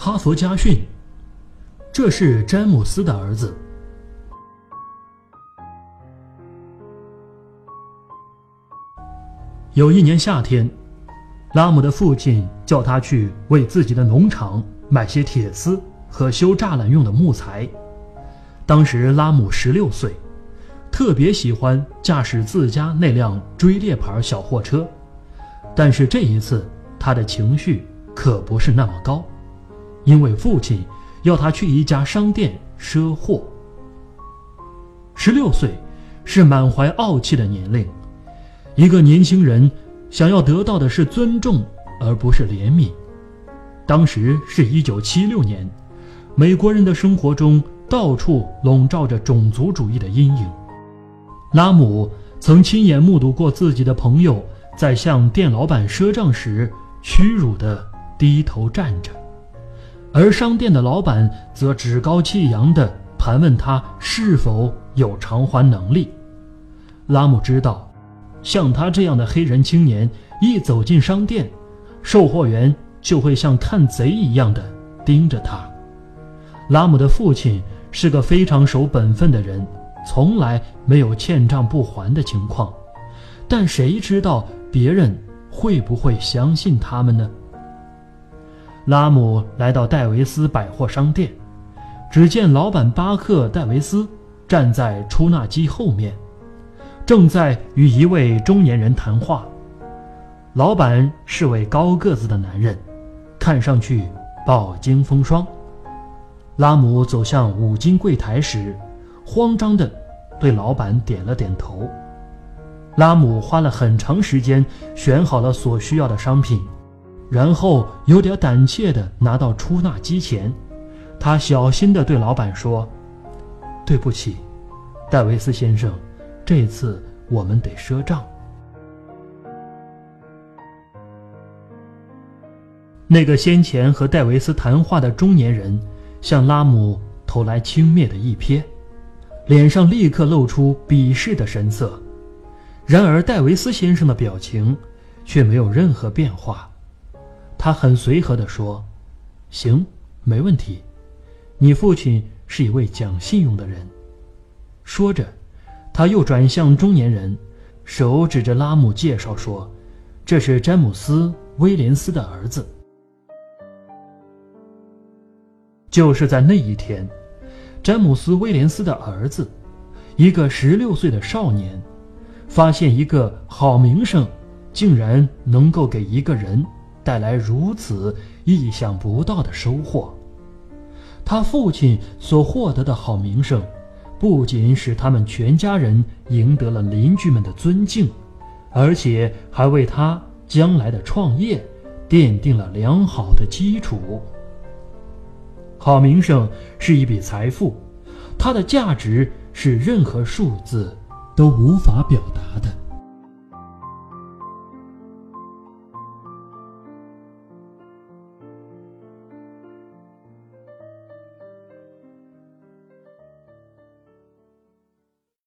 哈佛家训。这是詹姆斯的儿子。有一年夏天，拉姆的父亲叫他去为自己的农场买些铁丝和修栅栏用的木材。当时拉姆十六岁，特别喜欢驾驶自家那辆追猎牌小货车。但是这一次，他的情绪可不是那么高，因为父亲要他去一家商店赊货。十六岁是满怀傲气的年龄。一个年轻人想要得到的是尊重，而不是怜悯。当时是一九七六年，美国人的生活中到处笼罩着种族主义的阴影。拉姆曾亲眼目睹过自己的朋友在向店老板赊账时屈辱地低头站着，而商店的老板则趾高气扬地盘问他是否有偿还能力。拉姆知道。像他这样的黑人青年，一走进商店，售货员就会像看贼一样的盯着他。拉姆的父亲是个非常守本分的人，从来没有欠账不还的情况。但谁知道别人会不会相信他们呢？拉姆来到戴维斯百货商店，只见老板巴克·戴维斯站在出纳机后面。正在与一位中年人谈话，老板是位高个子的男人，看上去饱经风霜。拉姆走向五金柜台时，慌张地对老板点了点头。拉姆花了很长时间选好了所需要的商品，然后有点胆怯地拿到出纳机前，他小心地对老板说：“对不起，戴维斯先生。”这次我们得赊账。那个先前和戴维斯谈话的中年人向拉姆投来轻蔑的一瞥，脸上立刻露出鄙视的神色。然而，戴维斯先生的表情却没有任何变化。他很随和地说：“行，没问题。你父亲是一位讲信用的人。”说着。他又转向中年人，手指着拉姆介绍说：“这是詹姆斯·威廉斯的儿子。”就是在那一天，詹姆斯·威廉斯的儿子，一个十六岁的少年，发现一个好名声，竟然能够给一个人带来如此意想不到的收获。他父亲所获得的好名声。不仅使他们全家人赢得了邻居们的尊敬，而且还为他将来的创业奠定了良好的基础。好名声是一笔财富，它的价值是任何数字都无法表达的。